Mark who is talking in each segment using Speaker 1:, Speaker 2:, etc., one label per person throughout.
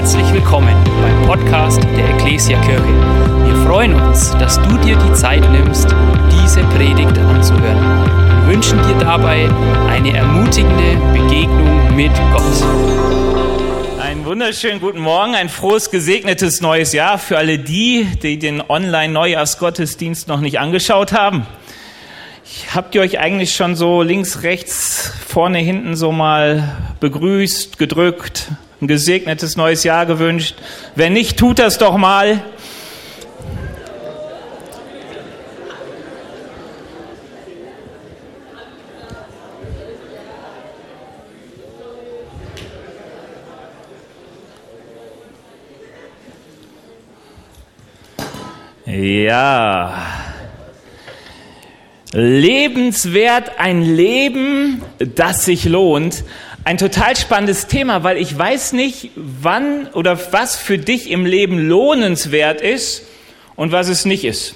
Speaker 1: Herzlich willkommen beim Podcast der Ecclesia Kirche. Wir freuen uns, dass du dir die Zeit nimmst, diese Predigt anzuhören. Wir wünschen dir dabei eine ermutigende Begegnung mit Gott.
Speaker 2: Einen wunderschönen guten Morgen, ein frohes, gesegnetes neues Jahr für alle die, die den Online-Neujahrsgottesdienst noch nicht angeschaut haben. Habt ihr euch eigentlich schon so links, rechts, vorne, hinten so mal begrüßt, gedrückt, ein gesegnetes neues Jahr gewünscht? Wenn nicht, tut das doch mal. Ja. Lebenswert, ein Leben, das sich lohnt. Ein total spannendes Thema, weil ich weiß nicht, wann oder was für dich im Leben lohnenswert ist und was es nicht ist.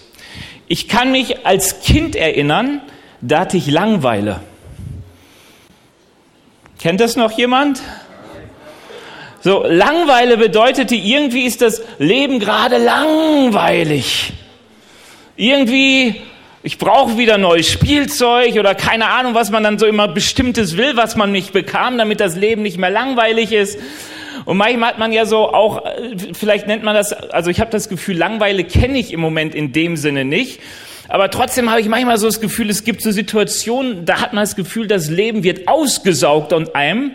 Speaker 2: Ich kann mich als Kind erinnern, da hatte ich Langweile. Kennt das noch jemand? So, Langweile bedeutete, irgendwie ist das Leben gerade langweilig. Irgendwie, ich brauche wieder neues Spielzeug oder keine Ahnung, was man dann so immer bestimmtes will, was man nicht bekam, damit das Leben nicht mehr langweilig ist. Und manchmal hat man ja so auch, vielleicht nennt man das, also ich habe das Gefühl, Langweile kenne ich im Moment in dem Sinne nicht. Aber trotzdem habe ich manchmal so das Gefühl, es gibt so Situationen, da hat man das Gefühl, das Leben wird ausgesaugt an einem.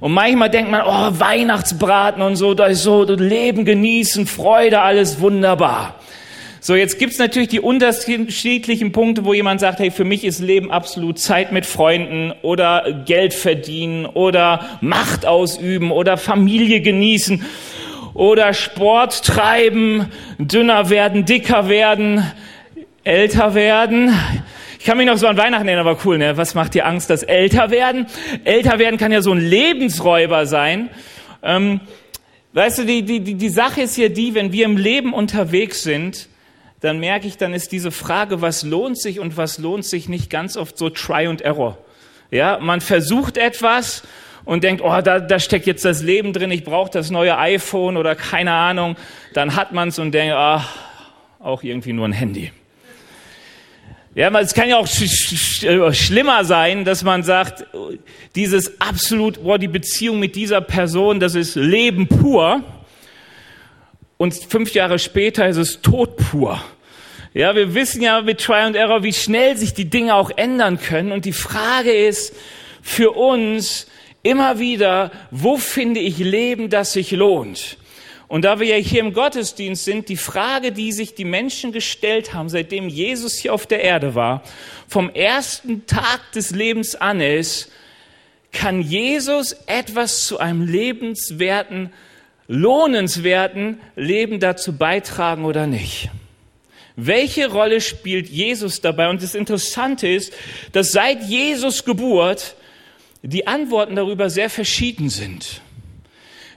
Speaker 2: Und manchmal denkt man, oh, Weihnachtsbraten und so, da ist so Leben genießen, Freude, alles wunderbar. So, jetzt gibt's natürlich die unterschiedlichen Punkte, wo jemand sagt, hey, für mich ist Leben absolut Zeit mit Freunden oder Geld verdienen oder Macht ausüben oder Familie genießen oder Sport treiben, dünner werden, dicker werden, älter werden. Ich kann mich noch so an Weihnachten erinnern, aber cool, ne? Was macht dir Angst, das älter werden? Älter werden kann ja so ein Lebensräuber sein. Ähm, weißt du, die, die, die Sache ist ja die, wenn wir im Leben unterwegs sind, dann merke ich, dann ist diese Frage, was lohnt sich und was lohnt sich nicht ganz oft so Try and Error. Ja, man versucht etwas und denkt, oh, da, da steckt jetzt das Leben drin, ich brauche das neue iPhone oder keine Ahnung. Dann hat man es und denkt, ah, auch irgendwie nur ein Handy. Ja, es kann ja auch sch sch äh, schlimmer sein, dass man sagt, dieses absolut, boah, die Beziehung mit dieser Person, das ist Leben pur. Und fünf Jahre später ist es Tod pur. Ja, wir wissen ja mit Try and Error, wie schnell sich die Dinge auch ändern können. Und die Frage ist für uns immer wieder, wo finde ich Leben, das sich lohnt? Und da wir ja hier im Gottesdienst sind, die Frage, die sich die Menschen gestellt haben, seitdem Jesus hier auf der Erde war, vom ersten Tag des Lebens an ist, kann Jesus etwas zu einem lebenswerten, lohnenswerten Leben dazu beitragen oder nicht? Welche Rolle spielt Jesus dabei? Und das Interessante ist, dass seit Jesus Geburt die Antworten darüber sehr verschieden sind.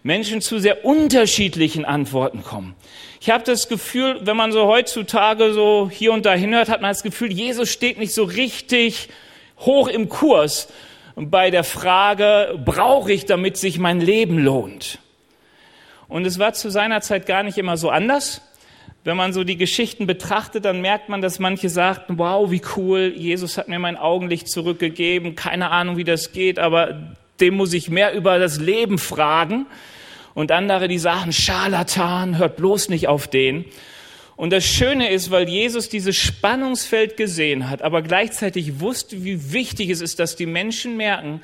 Speaker 2: Menschen zu sehr unterschiedlichen Antworten kommen. Ich habe das Gefühl, wenn man so heutzutage so hier und da hinhört, hat man das Gefühl, Jesus steht nicht so richtig hoch im Kurs bei der Frage, brauche ich, damit sich mein Leben lohnt? Und es war zu seiner Zeit gar nicht immer so anders. Wenn man so die Geschichten betrachtet, dann merkt man, dass manche sagten, wow, wie cool, Jesus hat mir mein Augenlicht zurückgegeben, keine Ahnung, wie das geht, aber dem muss ich mehr über das Leben fragen und andere, die sagen, Scharlatan, hört bloß nicht auf den. Und das Schöne ist, weil Jesus dieses Spannungsfeld gesehen hat, aber gleichzeitig wusste, wie wichtig es ist, dass die Menschen merken,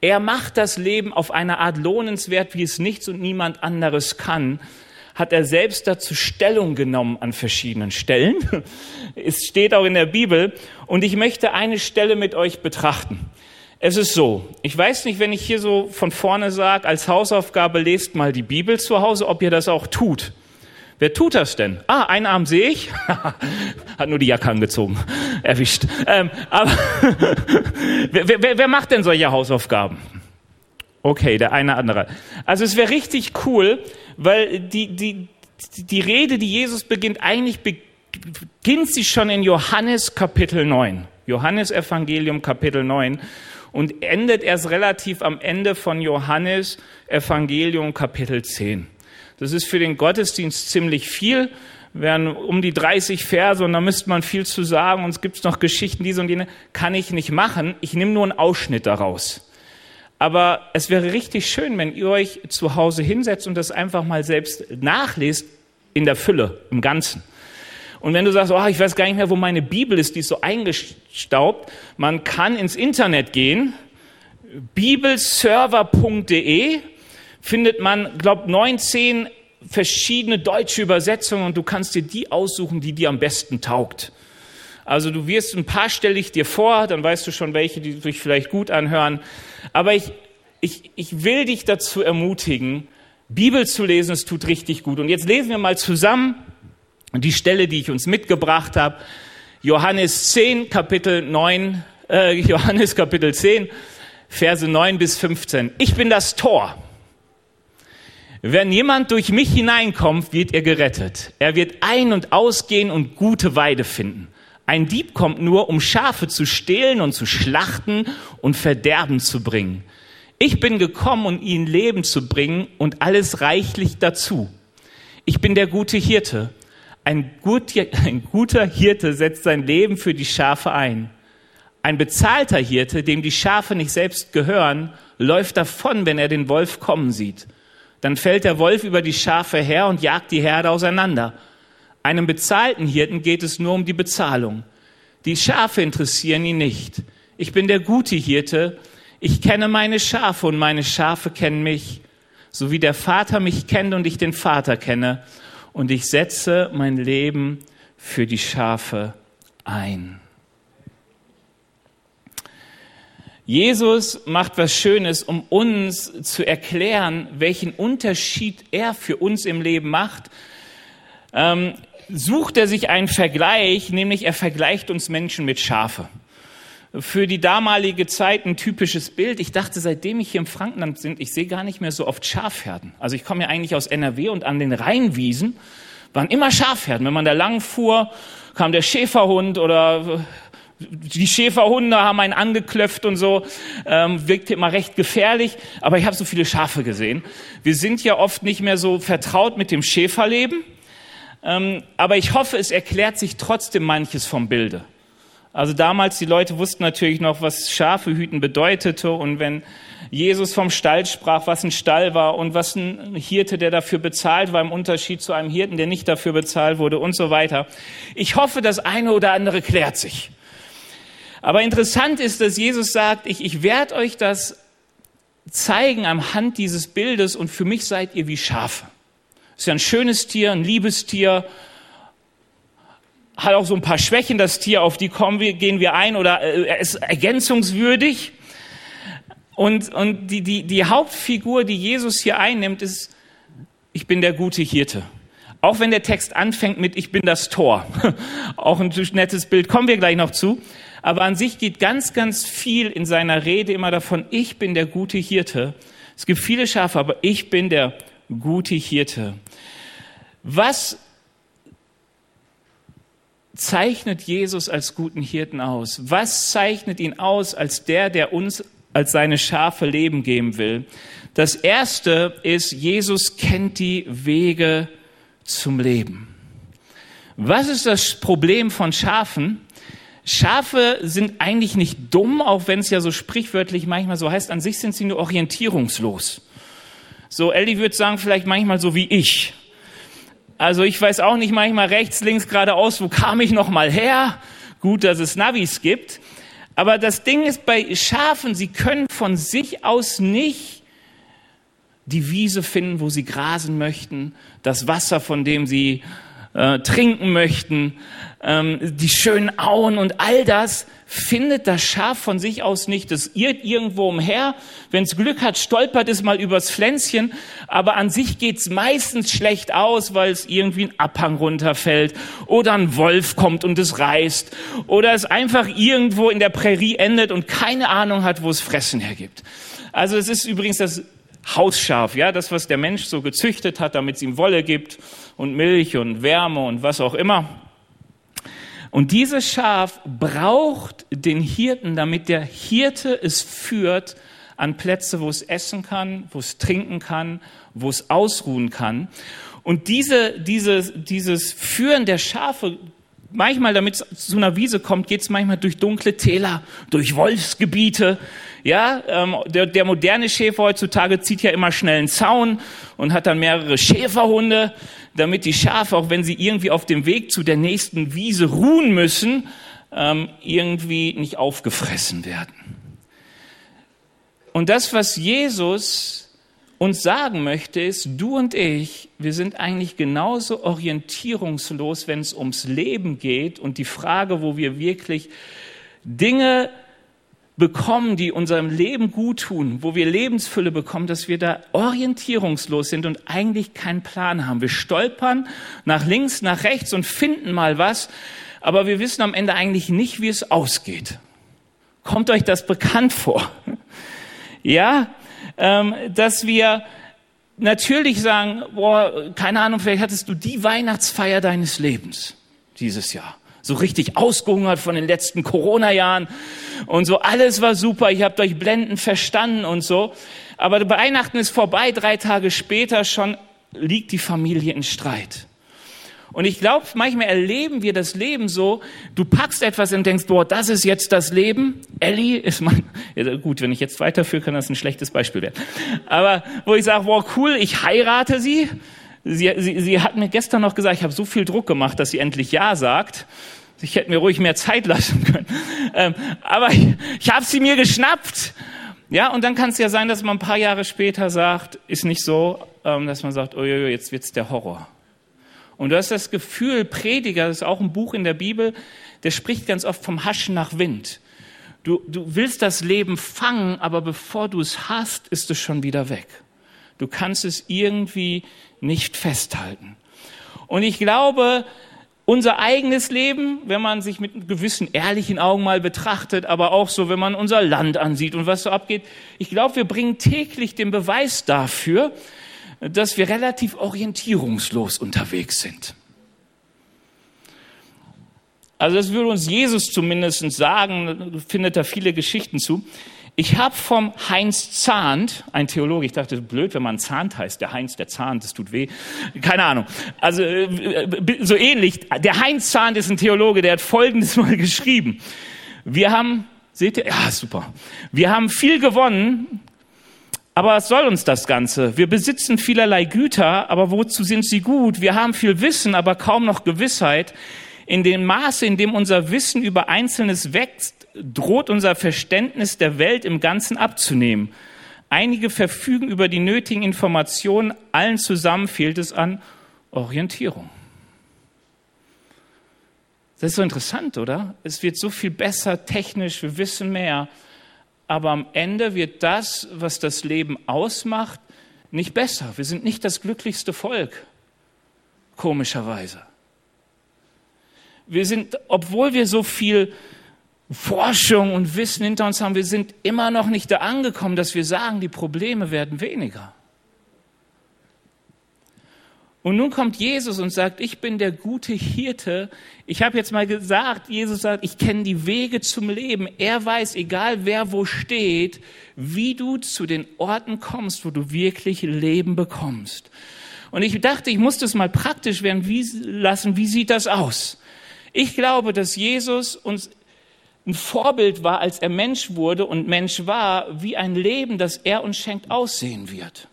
Speaker 2: er macht das Leben auf eine Art lohnenswert, wie es nichts und niemand anderes kann, hat er selbst dazu Stellung genommen an verschiedenen Stellen. Es steht auch in der Bibel. Und ich möchte eine Stelle mit euch betrachten. Es ist so, ich weiß nicht, wenn ich hier so von vorne sage, als Hausaufgabe lest mal die Bibel zu Hause, ob ihr das auch tut. Wer tut das denn? Ah, einen Arm sehe ich. Hat nur die Jacke angezogen. Erwischt. Ähm, aber wer, wer, wer macht denn solche Hausaufgaben? Okay, der eine andere. Also es wäre richtig cool, weil die, die, die Rede, die Jesus beginnt, eigentlich beginnt sie schon in Johannes Kapitel 9. Johannes Evangelium Kapitel 9 und endet erst relativ am Ende von Johannes Evangelium Kapitel 10. Das ist für den Gottesdienst ziemlich viel. Wären um die 30 Verse und da müsste man viel zu sagen und es gibt noch Geschichten, diese und jene. Kann ich nicht machen. Ich nehme nur einen Ausschnitt daraus. Aber es wäre richtig schön, wenn ihr euch zu Hause hinsetzt und das einfach mal selbst nachlest in der Fülle, im Ganzen. Und wenn du sagst, oh, ich weiß gar nicht mehr, wo meine Bibel ist, die ist so eingestaubt, man kann ins Internet gehen, bibelserver.de, findet man, glaub, 19 verschiedene deutsche Übersetzungen und du kannst dir die aussuchen, die dir am besten taugt. Also du wirst ein paar stelle ich dir vor, dann weißt du schon welche, die sich vielleicht gut anhören. Aber ich, ich, ich will dich dazu ermutigen, Bibel zu lesen, es tut richtig gut. Und jetzt lesen wir mal zusammen die Stelle, die ich uns mitgebracht habe. Johannes 10, Kapitel 9, äh, Johannes Kapitel 10, Verse 9 bis 15. Ich bin das Tor. Wenn jemand durch mich hineinkommt, wird er gerettet. Er wird ein- und ausgehen und gute Weide finden. Ein Dieb kommt nur, um Schafe zu stehlen und zu schlachten und Verderben zu bringen. Ich bin gekommen, um ihnen Leben zu bringen und alles reichlich dazu. Ich bin der gute Hirte. Ein, gut, ein guter Hirte setzt sein Leben für die Schafe ein. Ein bezahlter Hirte, dem die Schafe nicht selbst gehören, läuft davon, wenn er den Wolf kommen sieht. Dann fällt der Wolf über die Schafe her und jagt die Herde auseinander. Einem bezahlten Hirten geht es nur um die Bezahlung. Die Schafe interessieren ihn nicht. Ich bin der gute Hirte. Ich kenne meine Schafe und meine Schafe kennen mich, so wie der Vater mich kennt und ich den Vater kenne. Und ich setze mein Leben für die Schafe ein. Jesus macht was Schönes, um uns zu erklären, welchen Unterschied er für uns im Leben macht. Ähm, sucht er sich einen Vergleich, nämlich er vergleicht uns Menschen mit Schafe. Für die damalige Zeit ein typisches Bild. Ich dachte, seitdem ich hier im Frankenland bin, ich sehe gar nicht mehr so oft Schafherden. Also ich komme ja eigentlich aus NRW und an den Rheinwiesen waren immer Schafherden. Wenn man da lang fuhr, kam der Schäferhund oder die Schäferhunde haben einen angeklöpft und so, ähm, wirkte immer recht gefährlich, aber ich habe so viele Schafe gesehen. Wir sind ja oft nicht mehr so vertraut mit dem Schäferleben, ähm, aber ich hoffe, es erklärt sich trotzdem manches vom Bilde. Also damals, die Leute wussten natürlich noch, was Schafe hüten bedeutete und wenn Jesus vom Stall sprach, was ein Stall war und was ein Hirte, der dafür bezahlt war, im Unterschied zu einem Hirten, der nicht dafür bezahlt wurde und so weiter. Ich hoffe, das eine oder andere klärt sich. Aber interessant ist, dass Jesus sagt, ich, ich werde euch das zeigen am Hand dieses Bildes und für mich seid ihr wie Schafe. Ist ja ein schönes Tier, ein liebes Tier, hat auch so ein paar Schwächen, das Tier, auf die kommen wir, gehen wir ein oder äh, ist ergänzungswürdig. Und, und die, die, die Hauptfigur, die Jesus hier einnimmt, ist, ich bin der gute Hirte. Auch wenn der Text anfängt mit, ich bin das Tor. auch ein nettes Bild, kommen wir gleich noch zu. Aber an sich geht ganz, ganz viel in seiner Rede immer davon, ich bin der gute Hirte. Es gibt viele Schafe, aber ich bin der gute Hirte. Was zeichnet Jesus als guten Hirten aus? Was zeichnet ihn aus als der, der uns als seine Schafe Leben geben will? Das erste ist, Jesus kennt die Wege zum Leben. Was ist das Problem von Schafen? Schafe sind eigentlich nicht dumm, auch wenn es ja so sprichwörtlich manchmal so heißt. An sich sind sie nur orientierungslos. So, Ellie würde sagen, vielleicht manchmal so wie ich. Also ich weiß auch nicht manchmal rechts, links, geradeaus, wo kam ich noch mal her? Gut, dass es Navis gibt. Aber das Ding ist bei Schafen, sie können von sich aus nicht die Wiese finden, wo sie grasen möchten, das Wasser, von dem sie äh, trinken möchten, ähm, die schönen Auen und all das findet das Schaf von sich aus nicht. Es irrt irgendwo umher. Wenn es Glück hat, stolpert es mal übers Pflänzchen. Aber an sich geht's meistens schlecht aus, weil es irgendwie ein Abhang runterfällt oder ein Wolf kommt und es reißt oder es einfach irgendwo in der Prärie endet und keine Ahnung hat, wo es Fressen hergibt. Also es ist übrigens das Hausschaf, ja, das, was der Mensch so gezüchtet hat, damit es ihm Wolle gibt und Milch und Wärme und was auch immer. Und dieses Schaf braucht den Hirten, damit der Hirte es führt an Plätze, wo es essen kann, wo es trinken kann, wo es ausruhen kann. Und diese, dieses, dieses Führen der Schafe, manchmal, damit es zu einer Wiese kommt, geht es manchmal durch dunkle Täler, durch Wolfsgebiete. Ja, ähm, der, der moderne Schäfer heutzutage zieht ja immer schnell einen Zaun und hat dann mehrere Schäferhunde, damit die Schafe, auch wenn sie irgendwie auf dem Weg zu der nächsten Wiese ruhen müssen, ähm, irgendwie nicht aufgefressen werden. Und das, was Jesus uns sagen möchte, ist, du und ich, wir sind eigentlich genauso orientierungslos, wenn es ums Leben geht und die Frage, wo wir wirklich Dinge bekommen, die unserem Leben gut tun, wo wir Lebensfülle bekommen, dass wir da orientierungslos sind und eigentlich keinen Plan haben. Wir stolpern nach links, nach rechts und finden mal was, aber wir wissen am Ende eigentlich nicht, wie es ausgeht. Kommt euch das bekannt vor? Ja, ähm, dass wir natürlich sagen, boah, keine Ahnung, vielleicht hattest du die Weihnachtsfeier deines Lebens dieses Jahr. So richtig ausgehungert von den letzten Corona-Jahren und so. Alles war super. Ich habe euch blendend verstanden und so. Aber Weihnachten ist vorbei. Drei Tage später schon liegt die Familie in Streit. Und ich glaube, manchmal erleben wir das Leben so, du packst etwas und denkst, boah, das ist jetzt das Leben. Ellie ist mein, ja, gut, wenn ich jetzt weiterführe, kann das ein schlechtes Beispiel werden. Aber wo ich sage, boah, cool, ich heirate sie. Sie, sie, sie hat mir gestern noch gesagt, ich habe so viel Druck gemacht, dass sie endlich Ja sagt. Ich hätte mir ruhig mehr Zeit lassen können. Ähm, aber ich, ich habe sie mir geschnappt. Ja, und dann kann es ja sein, dass man ein paar Jahre später sagt, ist nicht so, ähm, dass man sagt, oh, jetzt wird's der Horror. Und du hast das Gefühl, Prediger, das ist auch ein Buch in der Bibel, der spricht ganz oft vom Haschen nach Wind. Du, du willst das Leben fangen, aber bevor du es hast, ist es schon wieder weg. Du kannst es irgendwie nicht festhalten. Und ich glaube, unser eigenes Leben, wenn man sich mit gewissen ehrlichen Augen mal betrachtet, aber auch so, wenn man unser Land ansieht und was so abgeht, ich glaube, wir bringen täglich den Beweis dafür, dass wir relativ orientierungslos unterwegs sind. Also das würde uns Jesus zumindest sagen, findet da viele Geschichten zu. Ich habe vom Heinz Zahnt, ein Theologe, ich dachte, blöd, wenn man Zahnt heißt, der Heinz, der Zahnt, das tut weh. Keine Ahnung. Also äh, so ähnlich. Der Heinz Zahnt ist ein Theologe, der hat Folgendes mal geschrieben. Wir haben, seht ihr, ja super. Wir haben viel gewonnen, aber was soll uns das Ganze? Wir besitzen vielerlei Güter, aber wozu sind sie gut? Wir haben viel Wissen, aber kaum noch Gewissheit. In dem Maße, in dem unser Wissen über Einzelnes wächst, droht unser Verständnis der Welt im Ganzen abzunehmen. Einige verfügen über die nötigen Informationen, allen zusammen fehlt es an Orientierung. Das ist so interessant, oder? Es wird so viel besser technisch, wir wissen mehr aber am Ende wird das, was das Leben ausmacht, nicht besser. Wir sind nicht das glücklichste Volk, komischerweise. Wir sind, obwohl wir so viel Forschung und Wissen hinter uns haben, wir sind immer noch nicht da angekommen, dass wir sagen, die Probleme werden weniger. Und nun kommt Jesus und sagt, ich bin der gute Hirte. Ich habe jetzt mal gesagt, Jesus sagt, ich kenne die Wege zum Leben. Er weiß, egal wer wo steht, wie du zu den Orten kommst, wo du wirklich Leben bekommst. Und ich dachte, ich muss das mal praktisch werden wie, lassen. Wie sieht das aus? Ich glaube, dass Jesus uns ein Vorbild war, als er Mensch wurde und Mensch war, wie ein Leben, das er uns schenkt, aussehen wird.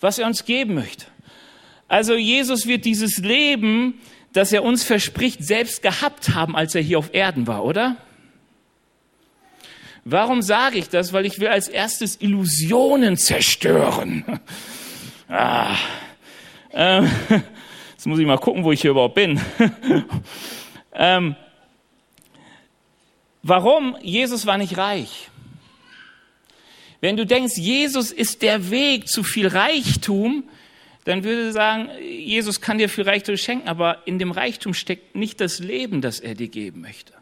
Speaker 2: Was er uns geben möchte. Also Jesus wird dieses Leben, das er uns verspricht, selbst gehabt haben, als er hier auf Erden war, oder? Warum sage ich das? Weil ich will als erstes Illusionen zerstören. Ah, ähm, jetzt muss ich mal gucken, wo ich hier überhaupt bin. ähm, warum? Jesus war nicht reich. Wenn du denkst, Jesus ist der Weg zu viel Reichtum, dann würde sagen, Jesus kann dir viel Reichtum schenken, aber in dem Reichtum steckt nicht das Leben, das er dir geben möchte.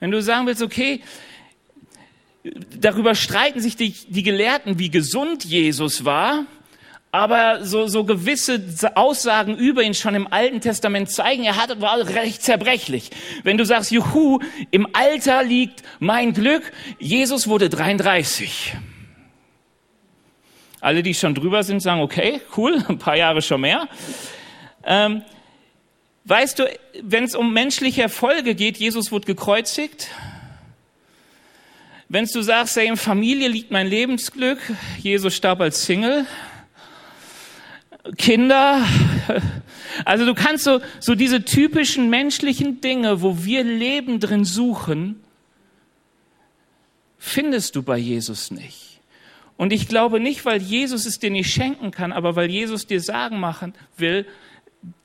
Speaker 2: Wenn du sagen willst, okay, darüber streiten sich die, die Gelehrten, wie gesund Jesus war, aber so, so gewisse Aussagen über ihn schon im Alten Testament zeigen, er hat, war recht zerbrechlich. Wenn du sagst, juhu, im Alter liegt mein Glück, Jesus wurde 33. Alle, die schon drüber sind, sagen, okay, cool, ein paar Jahre schon mehr. Ähm, weißt du, wenn es um menschliche Erfolge geht, Jesus wurde gekreuzigt. Wenn du sagst, hey, in Familie liegt mein Lebensglück, Jesus starb als Single. Kinder, also du kannst so, so diese typischen menschlichen Dinge, wo wir Leben drin suchen, findest du bei Jesus nicht. Und ich glaube nicht, weil Jesus es dir nicht schenken kann, aber weil Jesus dir sagen machen will,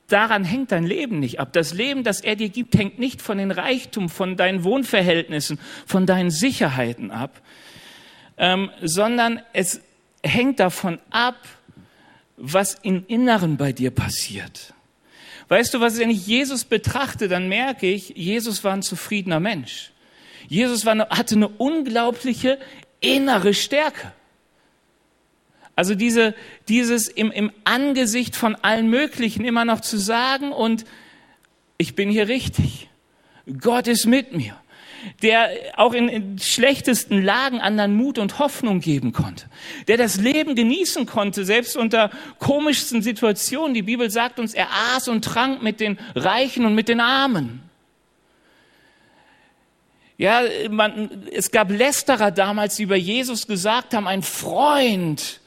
Speaker 2: daran hängt dein Leben nicht ab. Das Leben, das er dir gibt, hängt nicht von den Reichtum, von deinen Wohnverhältnissen, von deinen Sicherheiten ab, ähm, sondern es hängt davon ab, was im Inneren bei dir passiert. Weißt du, was wenn ich Jesus betrachte, dann merke ich, Jesus war ein zufriedener Mensch. Jesus war, hatte eine unglaubliche innere Stärke. Also diese, dieses im, im Angesicht von allen Möglichen immer noch zu sagen und ich bin hier richtig. Gott ist mit mir. Der auch in, in schlechtesten Lagen anderen Mut und Hoffnung geben konnte. Der das Leben genießen konnte, selbst unter komischsten Situationen. Die Bibel sagt uns, er aß und trank mit den Reichen und mit den Armen. Ja, man, es gab Lästerer damals, die über Jesus gesagt haben, ein Freund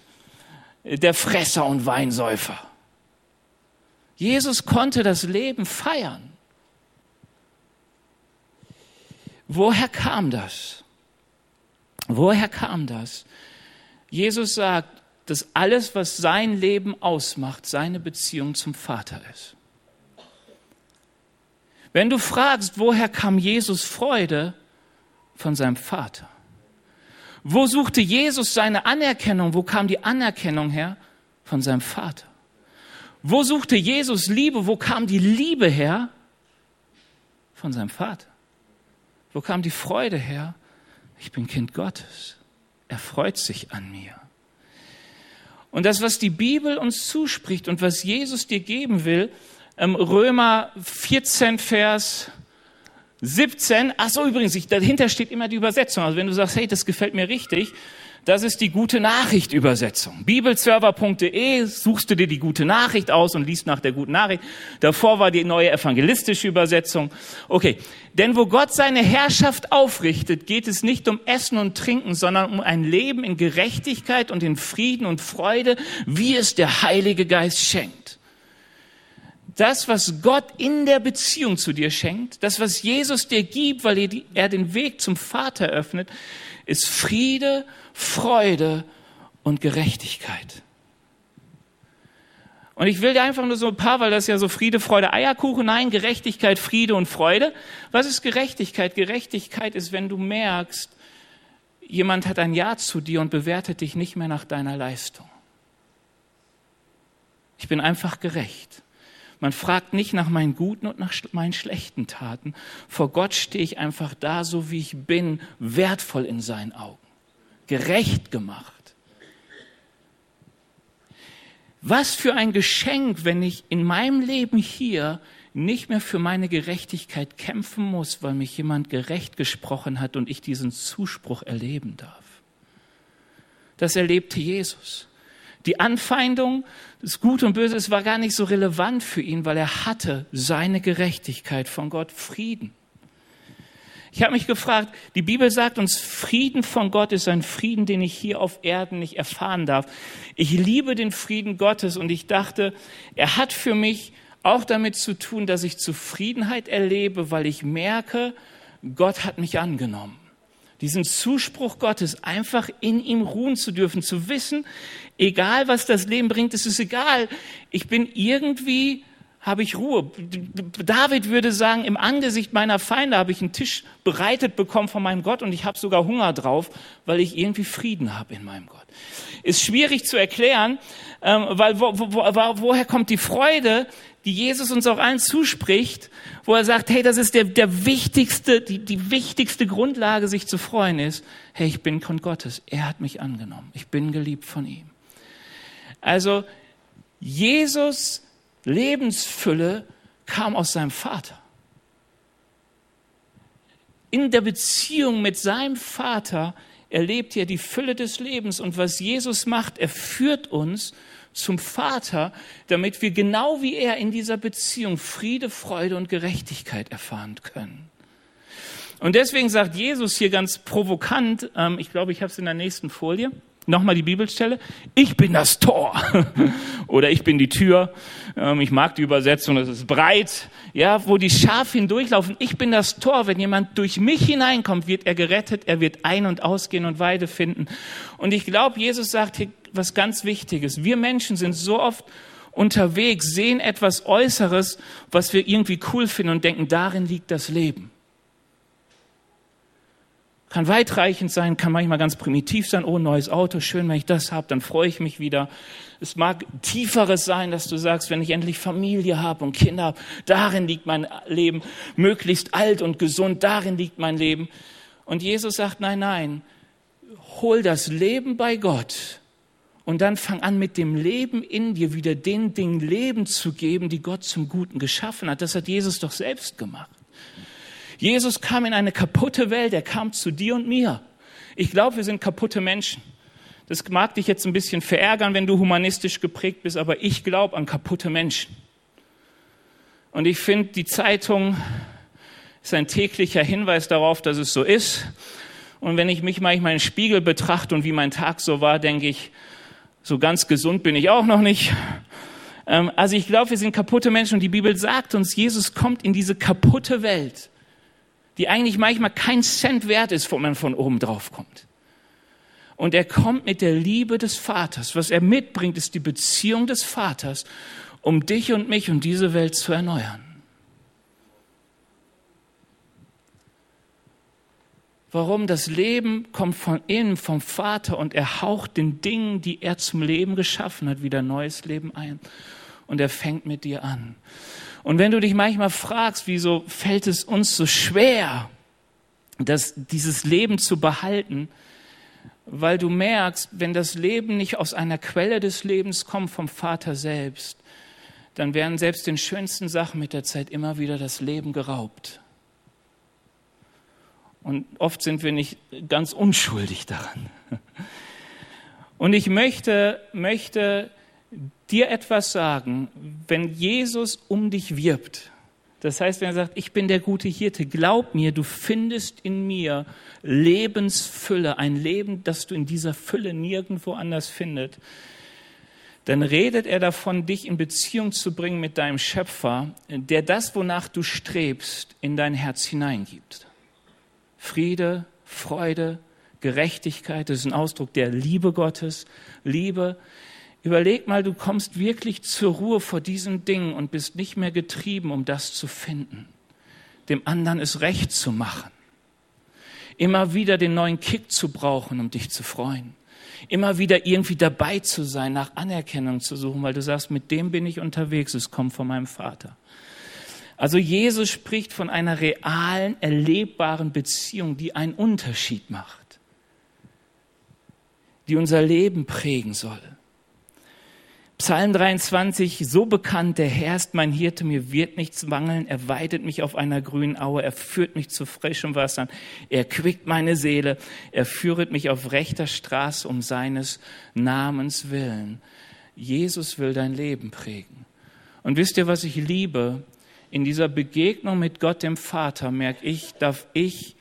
Speaker 2: der Fresser und Weinsäufer. Jesus konnte das Leben feiern. Woher kam das? Woher kam das? Jesus sagt, dass alles, was sein Leben ausmacht, seine Beziehung zum Vater ist. Wenn du fragst, woher kam Jesus Freude, von seinem Vater. Wo suchte Jesus seine Anerkennung? Wo kam die Anerkennung her? Von seinem Vater. Wo suchte Jesus Liebe? Wo kam die Liebe her? Von seinem Vater. Wo kam die Freude her? Ich bin Kind Gottes. Er freut sich an mir. Und das, was die Bibel uns zuspricht und was Jesus dir geben will, ähm, Römer 14, Vers 17, ach so übrigens, ich, dahinter steht immer die Übersetzung. Also wenn du sagst, hey, das gefällt mir richtig, das ist die gute Nachricht Übersetzung. Bibelserver.de suchst du dir die gute Nachricht aus und liest nach der guten Nachricht. Davor war die neue evangelistische Übersetzung. Okay. Denn wo Gott seine Herrschaft aufrichtet, geht es nicht um Essen und Trinken, sondern um ein Leben in Gerechtigkeit und in Frieden und Freude, wie es der Heilige Geist schenkt das, was Gott in der Beziehung zu dir schenkt, das, was Jesus dir gibt, weil er den Weg zum Vater öffnet, ist Friede, Freude und Gerechtigkeit. Und ich will dir einfach nur so ein paar, weil das ja so Friede, Freude, Eierkuchen, nein, Gerechtigkeit, Friede und Freude. Was ist Gerechtigkeit? Gerechtigkeit ist, wenn du merkst, jemand hat ein Ja zu dir und bewertet dich nicht mehr nach deiner Leistung. Ich bin einfach gerecht. Man fragt nicht nach meinen guten und nach meinen schlechten Taten. Vor Gott stehe ich einfach da, so wie ich bin, wertvoll in seinen Augen, gerecht gemacht. Was für ein Geschenk, wenn ich in meinem Leben hier nicht mehr für meine Gerechtigkeit kämpfen muss, weil mich jemand gerecht gesprochen hat und ich diesen Zuspruch erleben darf. Das erlebte Jesus. Die Anfeindung, das Gute und Böse, es war gar nicht so relevant für ihn, weil er hatte seine Gerechtigkeit von Gott, Frieden. Ich habe mich gefragt, die Bibel sagt uns, Frieden von Gott ist ein Frieden, den ich hier auf Erden nicht erfahren darf. Ich liebe den Frieden Gottes und ich dachte, er hat für mich auch damit zu tun, dass ich Zufriedenheit erlebe, weil ich merke, Gott hat mich angenommen diesen Zuspruch Gottes, einfach in ihm ruhen zu dürfen, zu wissen, egal was das Leben bringt, es ist egal. Ich bin irgendwie, habe ich Ruhe. David würde sagen, im Angesicht meiner Feinde habe ich einen Tisch bereitet bekommen von meinem Gott und ich habe sogar Hunger drauf, weil ich irgendwie Frieden habe in meinem Gott. Ist schwierig zu erklären, ähm, weil wo, wo, woher kommt die Freude? Die Jesus uns auch allen zuspricht, wo er sagt, hey, das ist der, der wichtigste, die, die wichtigste Grundlage, sich zu freuen, ist, hey, ich bin von Gottes. Er hat mich angenommen. Ich bin geliebt von ihm. Also, Jesus Lebensfülle kam aus seinem Vater. In der Beziehung mit seinem Vater erlebt er die Fülle des Lebens. Und was Jesus macht, er führt uns zum Vater, damit wir genau wie er in dieser Beziehung Friede, Freude und Gerechtigkeit erfahren können. Und deswegen sagt Jesus hier ganz provokant, ähm, ich glaube, ich habe es in der nächsten Folie, Nochmal die Bibelstelle. Ich bin das Tor. Oder ich bin die Tür. Ähm, ich mag die Übersetzung, das ist breit. Ja, wo die Schafe hindurchlaufen. Ich bin das Tor. Wenn jemand durch mich hineinkommt, wird er gerettet. Er wird ein- und ausgehen und Weide finden. Und ich glaube, Jesus sagt hier was ganz Wichtiges. Wir Menschen sind so oft unterwegs, sehen etwas Äußeres, was wir irgendwie cool finden und denken, darin liegt das Leben kann weitreichend sein, kann manchmal ganz primitiv sein. Oh, neues Auto, schön, wenn ich das habe, dann freue ich mich wieder. Es mag tieferes sein, dass du sagst, wenn ich endlich Familie habe und Kinder habe, darin liegt mein Leben. Möglichst alt und gesund, darin liegt mein Leben. Und Jesus sagt, nein, nein, hol das Leben bei Gott und dann fang an, mit dem Leben in dir wieder den Dingen Leben zu geben, die Gott zum Guten geschaffen hat. Das hat Jesus doch selbst gemacht. Jesus kam in eine kaputte Welt, er kam zu dir und mir. Ich glaube, wir sind kaputte Menschen. Das mag dich jetzt ein bisschen verärgern, wenn du humanistisch geprägt bist, aber ich glaube an kaputte Menschen. Und ich finde, die Zeitung ist ein täglicher Hinweis darauf, dass es so ist. Und wenn ich mich manchmal in den Spiegel betrachte und wie mein Tag so war, denke ich, so ganz gesund bin ich auch noch nicht. Ähm, also ich glaube, wir sind kaputte Menschen und die Bibel sagt uns, Jesus kommt in diese kaputte Welt die eigentlich manchmal kein Cent wert ist, wo man von oben drauf kommt. Und er kommt mit der Liebe des Vaters. Was er mitbringt, ist die Beziehung des Vaters, um dich und mich und diese Welt zu erneuern. Warum? Das Leben kommt von innen, vom Vater und er haucht den Dingen, die er zum Leben geschaffen hat, wieder neues Leben ein. Und er fängt mit dir an. Und wenn du dich manchmal fragst, wieso fällt es uns so schwer, das, dieses Leben zu behalten, weil du merkst, wenn das Leben nicht aus einer Quelle des Lebens kommt, vom Vater selbst, dann werden selbst den schönsten Sachen mit der Zeit immer wieder das Leben geraubt. Und oft sind wir nicht ganz unschuldig daran. Und ich möchte, möchte dir etwas sagen, wenn Jesus um dich wirbt. Das heißt, wenn er sagt, ich bin der gute Hirte, glaub mir, du findest in mir Lebensfülle, ein Leben, das du in dieser Fülle nirgendwo anders findest, dann redet er davon, dich in Beziehung zu bringen mit deinem Schöpfer, der das, wonach du strebst, in dein Herz hineingibt. Friede, Freude, Gerechtigkeit, das ist ein Ausdruck der Liebe Gottes, Liebe, Überleg mal, du kommst wirklich zur Ruhe vor diesen Dingen und bist nicht mehr getrieben, um das zu finden, dem anderen es recht zu machen, immer wieder den neuen Kick zu brauchen, um dich zu freuen, immer wieder irgendwie dabei zu sein, nach Anerkennung zu suchen, weil du sagst, mit dem bin ich unterwegs, es kommt von meinem Vater. Also Jesus spricht von einer realen, erlebbaren Beziehung, die einen Unterschied macht, die unser Leben prägen soll. Psalm 23, so bekannt, der Herr ist mein Hirte, mir wird nichts mangeln, er weidet mich auf einer grünen Aue, er führt mich zu frischem Wasser, er quickt meine Seele, er führet mich auf rechter Straße um seines Namens willen. Jesus will dein Leben prägen. Und wisst ihr, was ich liebe? In dieser Begegnung mit Gott dem Vater merke ich, darf ich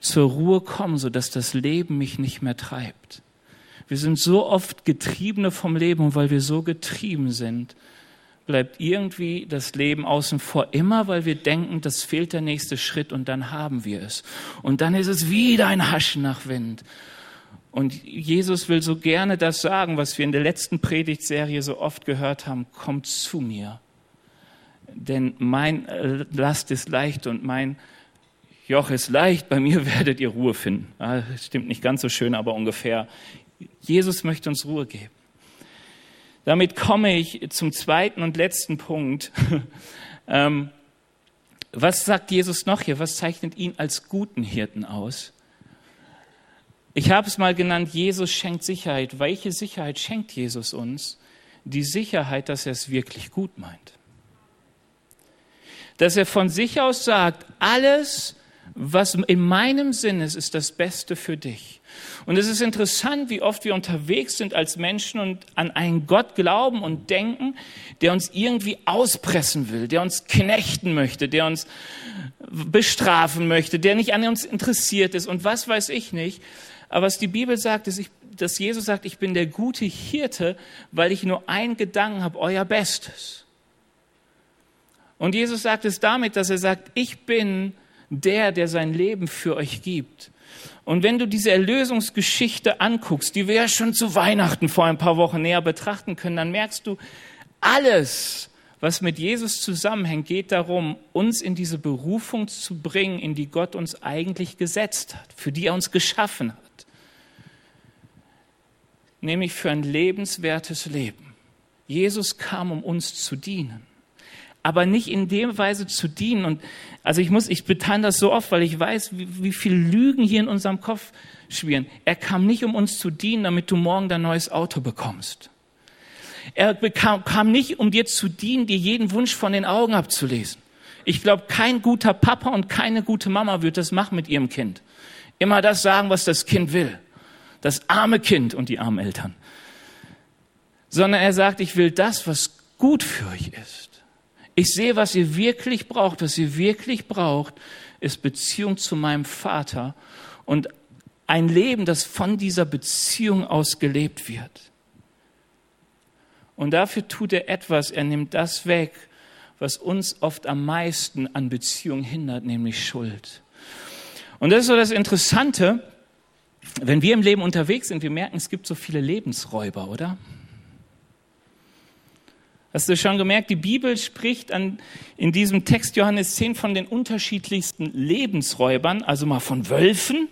Speaker 2: zur Ruhe kommen, sodass das Leben mich nicht mehr treibt. Wir sind so oft Getriebene vom Leben und weil wir so getrieben sind, bleibt irgendwie das Leben außen vor. Immer weil wir denken, das fehlt der nächste Schritt und dann haben wir es. Und dann ist es wieder ein Haschen nach Wind. Und Jesus will so gerne das sagen, was wir in der letzten Predigtserie so oft gehört haben. Kommt zu mir. Denn mein Last ist leicht und mein Joch ist leicht. Bei mir werdet ihr Ruhe finden. Das stimmt nicht ganz so schön, aber ungefähr. Jesus möchte uns Ruhe geben. Damit komme ich zum zweiten und letzten Punkt. ähm, was sagt Jesus noch hier? Was zeichnet ihn als guten Hirten aus? Ich habe es mal genannt, Jesus schenkt Sicherheit. Welche Sicherheit schenkt Jesus uns? Die Sicherheit, dass er es wirklich gut meint. Dass er von sich aus sagt, alles, was in meinem Sinn ist, ist das Beste für dich. Und es ist interessant, wie oft wir unterwegs sind als Menschen und an einen Gott glauben und denken, der uns irgendwie auspressen will, der uns knechten möchte, der uns bestrafen möchte, der nicht an uns interessiert ist und was weiß ich nicht. Aber was die Bibel sagt, ist, dass Jesus sagt, ich bin der gute Hirte, weil ich nur einen Gedanken habe, euer Bestes. Und Jesus sagt es damit, dass er sagt, ich bin der, der sein Leben für euch gibt. Und wenn du diese Erlösungsgeschichte anguckst, die wir ja schon zu Weihnachten vor ein paar Wochen näher betrachten können, dann merkst du, alles, was mit Jesus zusammenhängt, geht darum, uns in diese Berufung zu bringen, in die Gott uns eigentlich gesetzt hat, für die er uns geschaffen hat. Nämlich für ein lebenswertes Leben. Jesus kam, um uns zu dienen aber nicht in dem Weise zu dienen. Und also ich muss, ich betane das so oft, weil ich weiß, wie, wie viel Lügen hier in unserem Kopf schwirren. Er kam nicht, um uns zu dienen, damit du morgen dein neues Auto bekommst. Er bekam, kam nicht, um dir zu dienen, dir jeden Wunsch von den Augen abzulesen. Ich glaube, kein guter Papa und keine gute Mama wird das machen mit ihrem Kind. Immer das sagen, was das Kind will. Das arme Kind und die armen Eltern. Sondern er sagt, ich will das, was gut für euch ist. Ich sehe, was ihr wirklich braucht. Was ihr wirklich braucht, ist Beziehung zu meinem Vater und ein Leben, das von dieser Beziehung aus gelebt wird. Und dafür tut er etwas. Er nimmt das weg, was uns oft am meisten an Beziehung hindert, nämlich Schuld. Und das ist so das Interessante, wenn wir im Leben unterwegs sind, wir merken, es gibt so viele Lebensräuber, oder? Hast du schon gemerkt, die Bibel spricht an, in diesem Text Johannes 10 von den unterschiedlichsten Lebensräubern, also mal von Wölfen.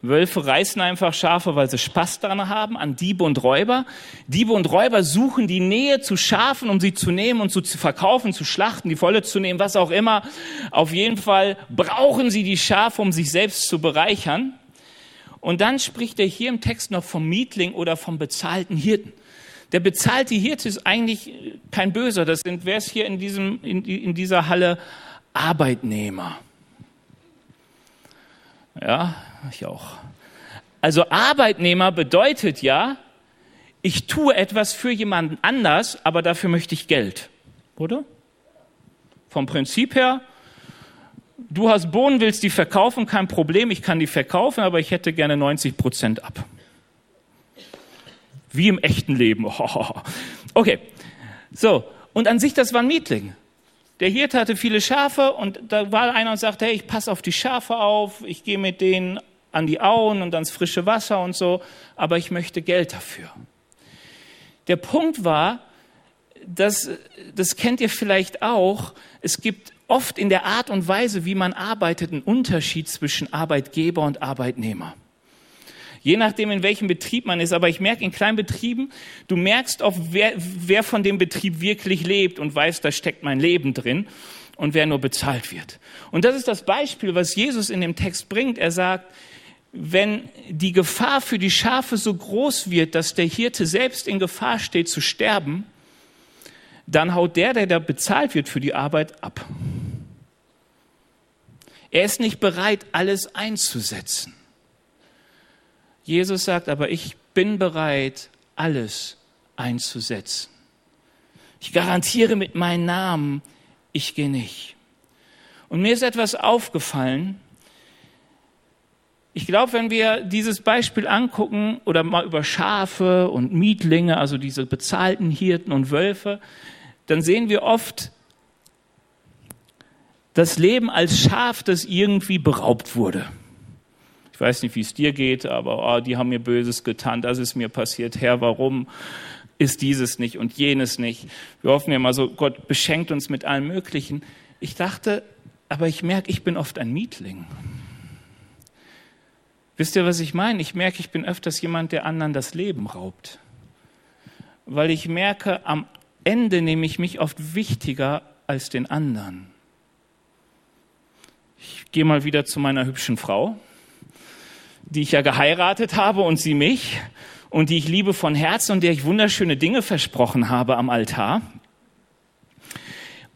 Speaker 2: Wölfe reißen einfach Schafe, weil sie Spaß daran haben, an Diebe und Räuber. Diebe und Räuber suchen die Nähe zu Schafen, um sie zu nehmen und zu verkaufen, zu schlachten, die Volle zu nehmen, was auch immer. Auf jeden Fall brauchen sie die Schafe, um sich selbst zu bereichern. Und dann spricht er hier im Text noch vom Mietling oder vom bezahlten Hirten. Der bezahlte Hirte ist eigentlich kein Böser. Das sind, wer ist hier in, diesem, in, in dieser Halle? Arbeitnehmer. Ja, ich auch. Also Arbeitnehmer bedeutet ja, ich tue etwas für jemanden anders, aber dafür möchte ich Geld. Oder? Vom Prinzip her, du hast Bohnen, willst die verkaufen, kein Problem, ich kann die verkaufen, aber ich hätte gerne 90 Prozent ab. Wie im echten Leben. Okay, so. Und an sich, das war ein Mietling. Der Hirt hatte viele Schafe und da war einer und sagte, hey, ich passe auf die Schafe auf, ich gehe mit denen an die Auen und ans frische Wasser und so, aber ich möchte Geld dafür. Der Punkt war, dass, das kennt ihr vielleicht auch, es gibt oft in der Art und Weise, wie man arbeitet, einen Unterschied zwischen Arbeitgeber und Arbeitnehmer. Je nachdem, in welchem Betrieb man ist. Aber ich merke in kleinen Betrieben, du merkst oft, wer, wer von dem Betrieb wirklich lebt und weiß, da steckt mein Leben drin und wer nur bezahlt wird. Und das ist das Beispiel, was Jesus in dem Text bringt. Er sagt, wenn die Gefahr für die Schafe so groß wird, dass der Hirte selbst in Gefahr steht zu sterben, dann haut der, der da bezahlt wird für die Arbeit, ab. Er ist nicht bereit, alles einzusetzen. Jesus sagt aber, ich bin bereit, alles einzusetzen. Ich garantiere mit meinem Namen, ich gehe nicht. Und mir ist etwas aufgefallen. Ich glaube, wenn wir dieses Beispiel angucken oder mal über Schafe und Mietlinge, also diese bezahlten Hirten und Wölfe, dann sehen wir oft das Leben als Schaf, das irgendwie beraubt wurde weiß nicht, wie es dir geht, aber oh, die haben mir Böses getan, das ist mir passiert. Herr, warum ist dieses nicht und jenes nicht? Wir hoffen ja mal so, Gott beschenkt uns mit allem Möglichen. Ich dachte, aber ich merke, ich bin oft ein Mietling. Wisst ihr, was ich meine? Ich merke, ich bin öfters jemand, der anderen das Leben raubt. Weil ich merke, am Ende nehme ich mich oft wichtiger als den anderen. Ich gehe mal wieder zu meiner hübschen Frau die ich ja geheiratet habe und sie mich und die ich liebe von Herzen und der ich wunderschöne Dinge versprochen habe am Altar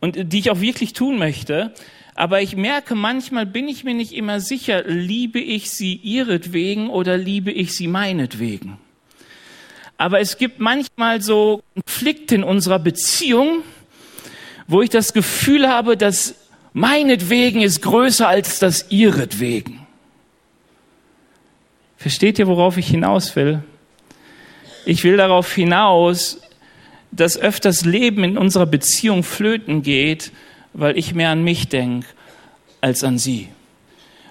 Speaker 2: und die ich auch wirklich tun möchte. Aber ich merke, manchmal bin ich mir nicht immer sicher, liebe ich sie ihretwegen oder liebe ich sie meinetwegen. Aber es gibt manchmal so Konflikte in unserer Beziehung, wo ich das Gefühl habe, dass meinetwegen ist größer als das ihretwegen. Versteht ihr, worauf ich hinaus will? Ich will darauf hinaus, dass öfters Leben in unserer Beziehung flöten geht, weil ich mehr an mich denke als an sie.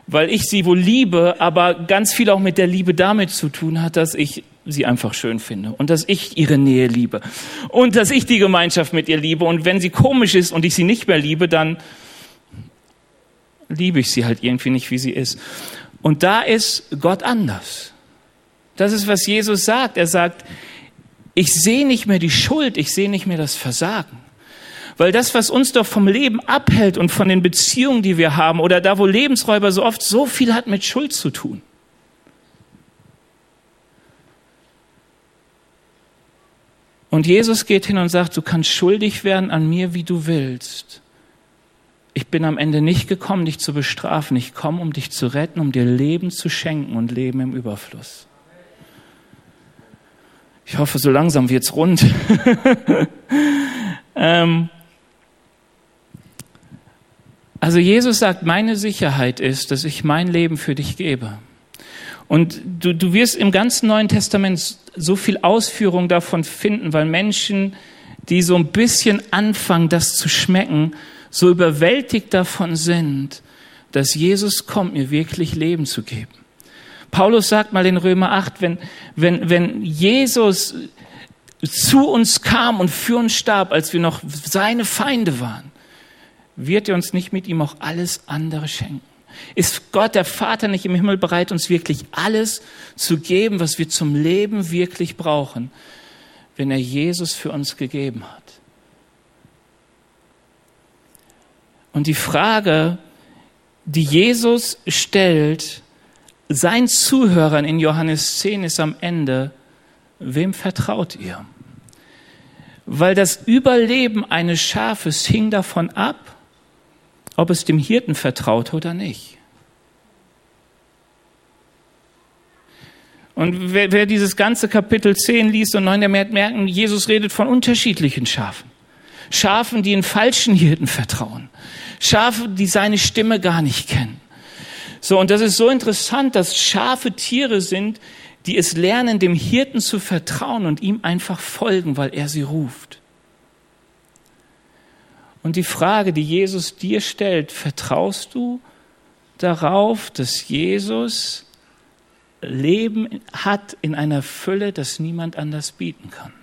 Speaker 2: Weil ich sie wohl liebe, aber ganz viel auch mit der Liebe damit zu tun hat, dass ich sie einfach schön finde und dass ich ihre Nähe liebe und dass ich die Gemeinschaft mit ihr liebe. Und wenn sie komisch ist und ich sie nicht mehr liebe, dann liebe ich sie halt irgendwie nicht, wie sie ist. Und da ist Gott anders. Das ist, was Jesus sagt. Er sagt, ich sehe nicht mehr die Schuld, ich sehe nicht mehr das Versagen. Weil das, was uns doch vom Leben abhält und von den Beziehungen, die wir haben, oder da, wo Lebensräuber so oft so viel hat mit Schuld zu tun. Und Jesus geht hin und sagt, du kannst schuldig werden an mir, wie du willst. Ich bin am Ende nicht gekommen, dich zu bestrafen. Ich komme, um dich zu retten, um dir Leben zu schenken und Leben im Überfluss. Ich hoffe, so langsam wird's rund. ähm, also Jesus sagt, meine Sicherheit ist, dass ich mein Leben für dich gebe. Und du, du wirst im ganzen Neuen Testament so viel Ausführung davon finden, weil Menschen, die so ein bisschen anfangen, das zu schmecken, so überwältigt davon sind, dass Jesus kommt, mir wirklich Leben zu geben. Paulus sagt mal in Römer 8, wenn, wenn, wenn Jesus zu uns kam und für uns starb, als wir noch seine Feinde waren, wird er uns nicht mit ihm auch alles andere schenken. Ist Gott, der Vater, nicht im Himmel bereit, uns wirklich alles zu geben, was wir zum Leben wirklich brauchen, wenn er Jesus für uns gegeben hat? Und die Frage, die Jesus stellt, sein Zuhörern in Johannes 10 ist am Ende, wem vertraut ihr? Weil das Überleben eines Schafes hing davon ab, ob es dem Hirten vertraut oder nicht. Und wer, wer, dieses ganze Kapitel 10 liest und 9, der wird merken, Jesus redet von unterschiedlichen Schafen. Schafen, die in falschen Hirten vertrauen. Schafe, die seine Stimme gar nicht kennen. So, und das ist so interessant, dass Schafe Tiere sind, die es lernen, dem Hirten zu vertrauen und ihm einfach folgen, weil er sie ruft. Und die Frage, die Jesus dir stellt, vertraust du darauf, dass Jesus Leben hat in einer Fülle, das niemand anders bieten kann?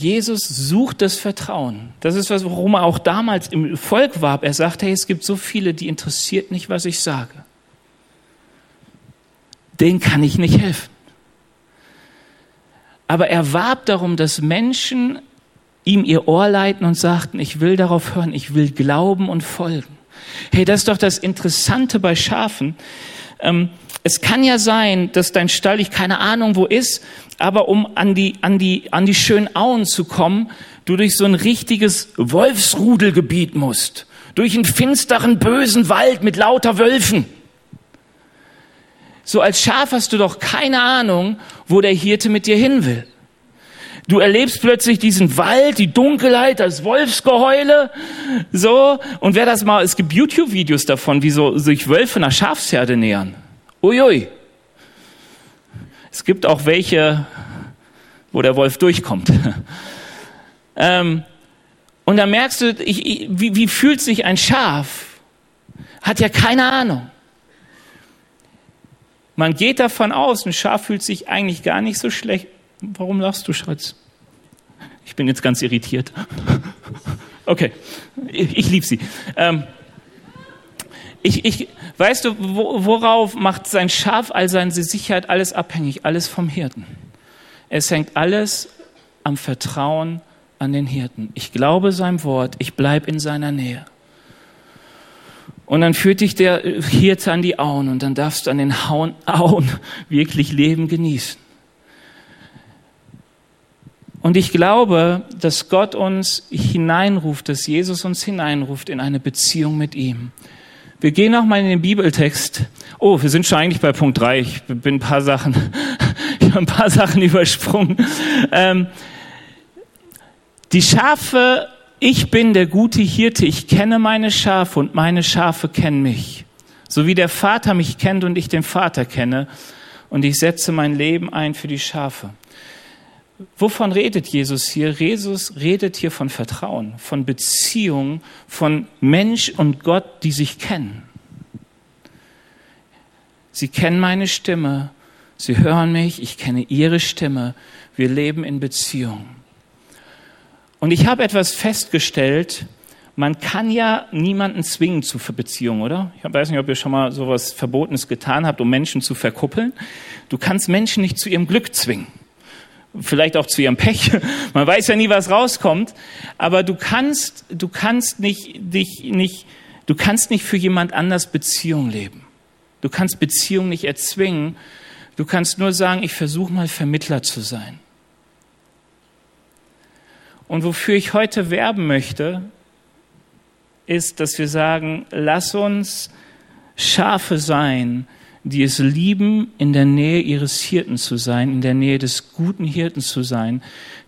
Speaker 2: Jesus sucht das Vertrauen. Das ist was, worum er auch damals im Volk warb. Er sagt, hey, es gibt so viele, die interessiert nicht, was ich sage. Den kann ich nicht helfen. Aber er warb darum, dass Menschen ihm ihr Ohr leiten und sagten, ich will darauf hören, ich will glauben und folgen. Hey, das ist doch das Interessante bei Schafen. Ähm, es kann ja sein, dass dein Stall, ich keine Ahnung wo ist, aber um an die, an die, an die schönen Auen zu kommen, du durch so ein richtiges Wolfsrudelgebiet musst. Durch einen finsteren, bösen Wald mit lauter Wölfen. So als Schaf hast du doch keine Ahnung, wo der Hirte mit dir hin will. Du erlebst plötzlich diesen Wald, die Dunkelheit, das Wolfsgeheule, so. Und wer das mal, es gibt YouTube-Videos davon, wie so sich Wölfe einer Schafsherde nähern. Uiui. Es gibt auch welche, wo der Wolf durchkommt. ähm, und da merkst du, ich, ich, wie, wie fühlt sich ein Schaf? Hat ja keine Ahnung. Man geht davon aus, ein Schaf fühlt sich eigentlich gar nicht so schlecht. Warum lachst du, Schatz? Ich bin jetzt ganz irritiert. Okay, ich, ich liebe sie. Ähm, ich, ich, weißt du, worauf macht sein Schaf all seine Sicherheit alles abhängig? Alles vom Hirten. Es hängt alles am Vertrauen an den Hirten. Ich glaube seinem Wort, ich bleibe in seiner Nähe. Und dann führt dich der Hirte an die Auen und dann darfst du an den Auen wirklich Leben genießen. Und ich glaube, dass Gott uns hineinruft, dass Jesus uns hineinruft in eine Beziehung mit ihm. Wir gehen auch mal in den Bibeltext. Oh, wir sind schon eigentlich bei Punkt drei. Ich bin ein paar Sachen, ich habe ein paar Sachen übersprungen. Ähm, die Schafe, ich bin der gute Hirte, ich kenne meine Schafe und meine Schafe kennen mich. So wie der Vater mich kennt und ich den Vater kenne. Und ich setze mein Leben ein für die Schafe. Wovon redet Jesus hier? Jesus redet hier von Vertrauen, von Beziehung, von Mensch und Gott, die sich kennen. Sie kennen meine Stimme, sie hören mich, ich kenne ihre Stimme, wir leben in Beziehung. Und ich habe etwas festgestellt, man kann ja niemanden zwingen zu Beziehung, oder? Ich weiß nicht, ob ihr schon mal sowas Verbotenes getan habt, um Menschen zu verkuppeln. Du kannst Menschen nicht zu ihrem Glück zwingen. Vielleicht auch zu ihrem Pech. Man weiß ja nie, was rauskommt. Aber du kannst, du kannst nicht, dich nicht, du kannst nicht für jemand anders Beziehung leben. Du kannst Beziehung nicht erzwingen. Du kannst nur sagen, ich versuche mal Vermittler zu sein. Und wofür ich heute werben möchte, ist, dass wir sagen, lass uns Schafe sein, die es lieben, in der Nähe ihres Hirten zu sein, in der Nähe des guten Hirten zu sein,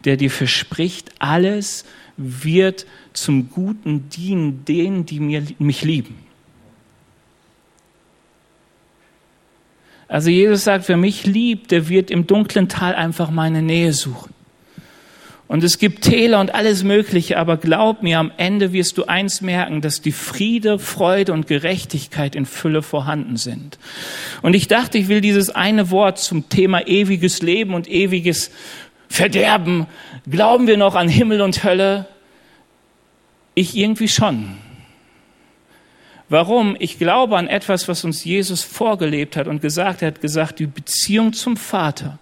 Speaker 2: der dir verspricht, alles wird zum Guten dienen, denen, die mir, mich lieben. Also Jesus sagt, wer mich liebt, der wird im dunklen Tal einfach meine Nähe suchen. Und es gibt Täler und alles Mögliche, aber glaub mir, am Ende wirst du eins merken, dass die Friede, Freude und Gerechtigkeit in Fülle vorhanden sind. Und ich dachte, ich will dieses eine Wort zum Thema ewiges Leben und ewiges Verderben. Glauben wir noch an Himmel und Hölle? Ich irgendwie schon. Warum? Ich glaube an etwas, was uns Jesus vorgelebt hat und gesagt hat, gesagt, die Beziehung zum Vater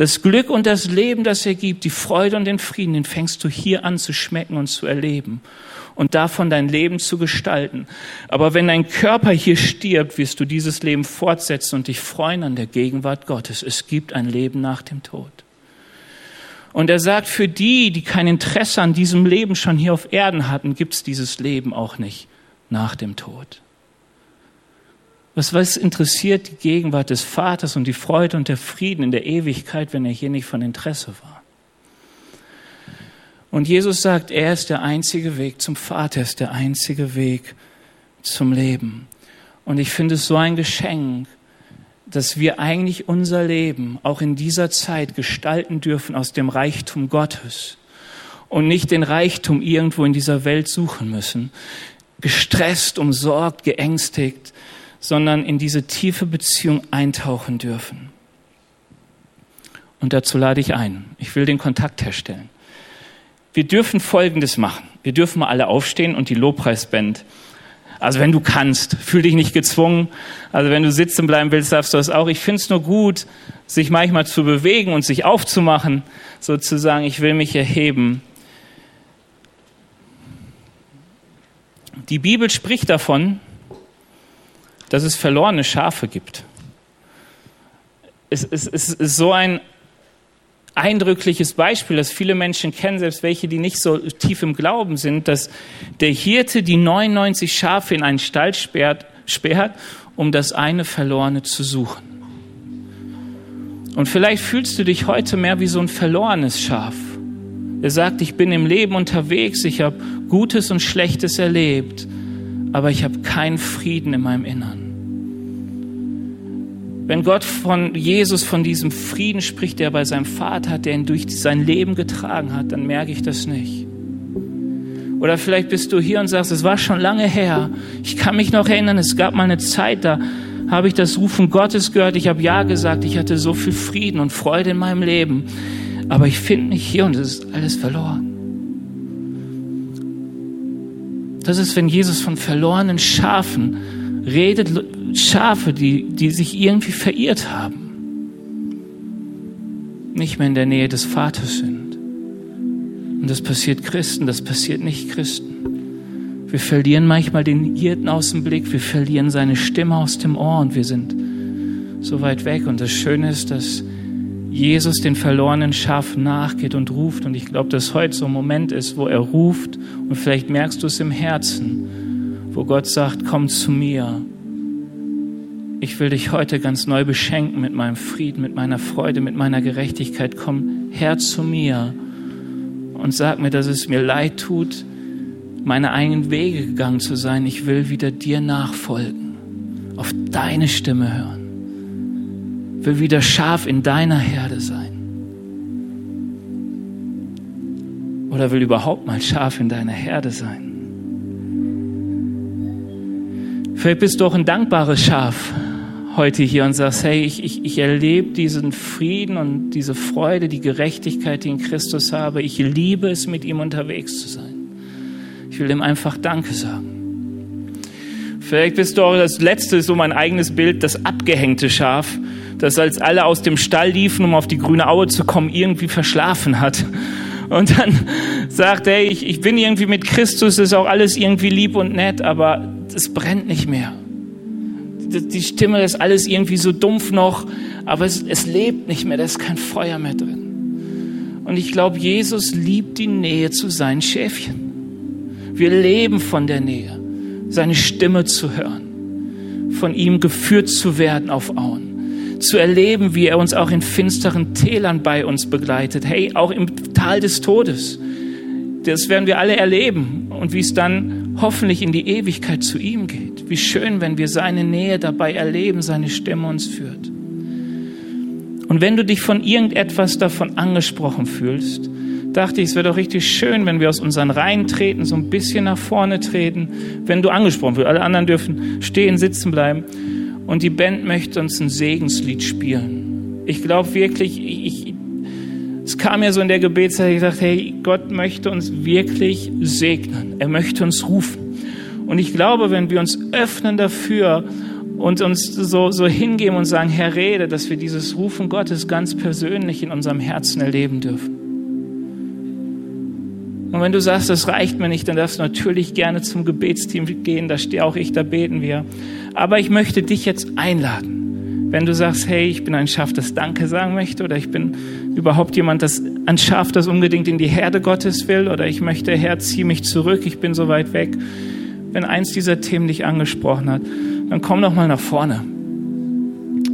Speaker 2: das Glück und das Leben, das er gibt, die Freude und den Frieden, den fängst du hier an zu schmecken und zu erleben und davon dein Leben zu gestalten. Aber wenn dein Körper hier stirbt, wirst du dieses Leben fortsetzen und dich freuen an der Gegenwart Gottes. Es gibt ein Leben nach dem Tod. Und er sagt, für die, die kein Interesse an diesem Leben schon hier auf Erden hatten, gibt es dieses Leben auch nicht nach dem Tod. Was, was interessiert die Gegenwart des Vaters und die Freude und der Frieden in der Ewigkeit, wenn er hier nicht von Interesse war? Und Jesus sagt, er ist der einzige Weg zum Vater, er ist der einzige Weg zum Leben. Und ich finde es so ein Geschenk, dass wir eigentlich unser Leben auch in dieser Zeit gestalten dürfen aus dem Reichtum Gottes und nicht den Reichtum irgendwo in dieser Welt suchen müssen, gestresst, umsorgt, geängstigt, sondern in diese tiefe Beziehung eintauchen dürfen. Und dazu lade ich ein. Ich will den Kontakt herstellen. Wir dürfen Folgendes machen. Wir dürfen mal alle aufstehen und die Lobpreisband. Also wenn du kannst, fühl dich nicht gezwungen. Also wenn du sitzen bleiben willst, darfst du das auch. Ich finde es nur gut, sich manchmal zu bewegen und sich aufzumachen, sozusagen, ich will mich erheben. Die Bibel spricht davon, dass es verlorene Schafe gibt. Es, es, es ist so ein eindrückliches Beispiel, das viele Menschen kennen, selbst welche, die nicht so tief im Glauben sind, dass der Hirte die 99 Schafe in einen Stall sperrt, sperrt um das eine verlorene zu suchen. Und vielleicht fühlst du dich heute mehr wie so ein verlorenes Schaf. Er sagt, ich bin im Leben unterwegs, ich habe Gutes und Schlechtes erlebt, aber ich habe keinen Frieden in meinem Innern. Wenn Gott von Jesus, von diesem Frieden spricht, der er bei seinem Vater hat, der ihn durch sein Leben getragen hat, dann merke ich das nicht. Oder vielleicht bist du hier und sagst, es war schon lange her. Ich kann mich noch erinnern, es gab mal eine Zeit, da habe ich das Rufen Gottes gehört. Ich habe Ja gesagt. Ich hatte so viel Frieden und Freude in meinem Leben. Aber ich finde mich hier und es ist alles verloren. Das ist, wenn Jesus von verlorenen Schafen redet, Schafe, die, die sich irgendwie verirrt haben, nicht mehr in der Nähe des Vaters sind. Und das passiert Christen, das passiert nicht Christen. Wir verlieren manchmal den Hirten aus dem Blick, wir verlieren seine Stimme aus dem Ohr und wir sind so weit weg. Und das Schöne ist, dass Jesus den verlorenen Schaf nachgeht und ruft. Und ich glaube, dass heute so ein Moment ist, wo er ruft und vielleicht merkst du es im Herzen, wo Gott sagt, komm zu mir. Ich will dich heute ganz neu beschenken mit meinem Frieden, mit meiner Freude, mit meiner Gerechtigkeit. Komm her zu mir und sag mir, dass es mir leid tut, meine eigenen Wege gegangen zu sein. Ich will wieder dir nachfolgen, auf deine Stimme hören, will wieder scharf in deiner Herde sein. Oder will überhaupt mal scharf in deiner Herde sein. Vielleicht bist du auch ein dankbares Schaf heute hier und sagst, hey, ich, ich, ich erlebe diesen Frieden und diese Freude, die Gerechtigkeit, die in Christus habe. Ich liebe es, mit ihm unterwegs zu sein. Ich will ihm einfach Danke sagen. Vielleicht bist du auch das letzte, so mein eigenes Bild, das abgehängte Schaf, das als alle aus dem Stall liefen, um auf die grüne Aue zu kommen, irgendwie verschlafen hat. Und dann sagt, hey, ich, ich bin irgendwie mit Christus, ist auch alles irgendwie lieb und nett, aber es brennt nicht mehr die Stimme ist alles irgendwie so dumpf noch, aber es, es lebt nicht mehr, da ist kein Feuer mehr drin. Und ich glaube, Jesus liebt die Nähe zu seinen Schäfchen. Wir leben von der Nähe, seine Stimme zu hören, von ihm geführt zu werden auf Auen, zu erleben, wie er uns auch in finsteren Tälern bei uns begleitet. Hey, auch im Tal des Todes. Das werden wir alle erleben. Und wie es dann hoffentlich in die Ewigkeit zu ihm geht. Wie schön, wenn wir seine Nähe dabei erleben, seine Stimme uns führt. Und wenn du dich von irgendetwas davon angesprochen fühlst, dachte ich, es wäre doch richtig schön, wenn wir aus unseren Reihen treten, so ein bisschen nach vorne treten, wenn du angesprochen wirst. Alle anderen dürfen stehen, sitzen bleiben. Und die Band möchte uns ein Segenslied spielen. Ich glaube wirklich, ich, es kam mir so in der Gebetszeit, ich dachte, hey, Gott möchte uns wirklich segnen. Er möchte uns rufen. Und ich glaube, wenn wir uns öffnen dafür und uns so, so hingeben und sagen, Herr, rede, dass wir dieses Rufen Gottes ganz persönlich in unserem Herzen erleben dürfen. Und wenn du sagst, das reicht mir nicht, dann darfst du natürlich gerne zum Gebetsteam gehen, da stehe auch ich, da beten wir. Aber ich möchte dich jetzt einladen. Wenn du sagst, hey, ich bin ein Schaf, das Danke sagen möchte, oder ich bin überhaupt jemand, das ein Schaf, das unbedingt in die Herde Gottes will, oder ich möchte, Herr, zieh mich zurück, ich bin so weit weg. Wenn eins dieser Themen dich angesprochen hat, dann komm doch mal nach vorne.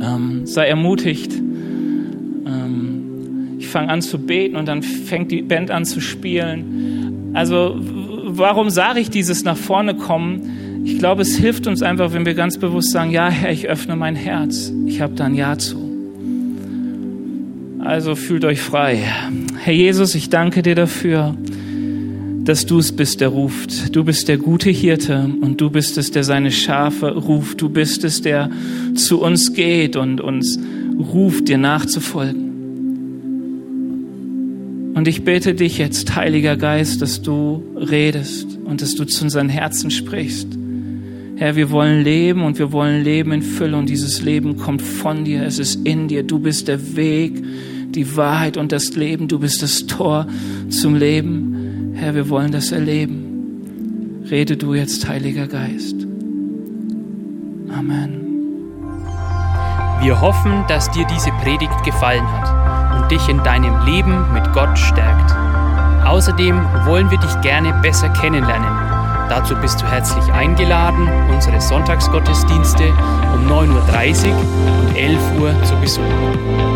Speaker 2: Ähm, sei ermutigt. Ähm, ich fange an zu beten und dann fängt die Band an zu spielen. Also, warum sage ich dieses nach vorne kommen? Ich glaube, es hilft uns einfach, wenn wir ganz bewusst sagen, ja, Herr, ich öffne mein Herz. Ich habe da ein Ja zu. Also fühlt euch frei. Herr Jesus, ich danke dir dafür, dass du es bist, der ruft. Du bist der gute Hirte und du bist es, der seine Schafe ruft. Du bist es, der zu uns geht und uns ruft, dir nachzufolgen. Und ich bete dich jetzt, Heiliger Geist, dass du redest und dass du zu unseren Herzen sprichst. Herr, wir wollen leben und wir wollen leben in Fülle und dieses Leben kommt von dir, es ist in dir. Du bist der Weg, die Wahrheit und das Leben. Du bist das Tor zum Leben. Herr, wir wollen das erleben. Rede du jetzt, Heiliger Geist. Amen.
Speaker 1: Wir hoffen, dass dir diese Predigt gefallen hat und dich in deinem Leben mit Gott stärkt. Außerdem wollen wir dich gerne besser kennenlernen Dazu bist du herzlich eingeladen, unsere Sonntagsgottesdienste um 9.30 Uhr und 11 Uhr zu besuchen.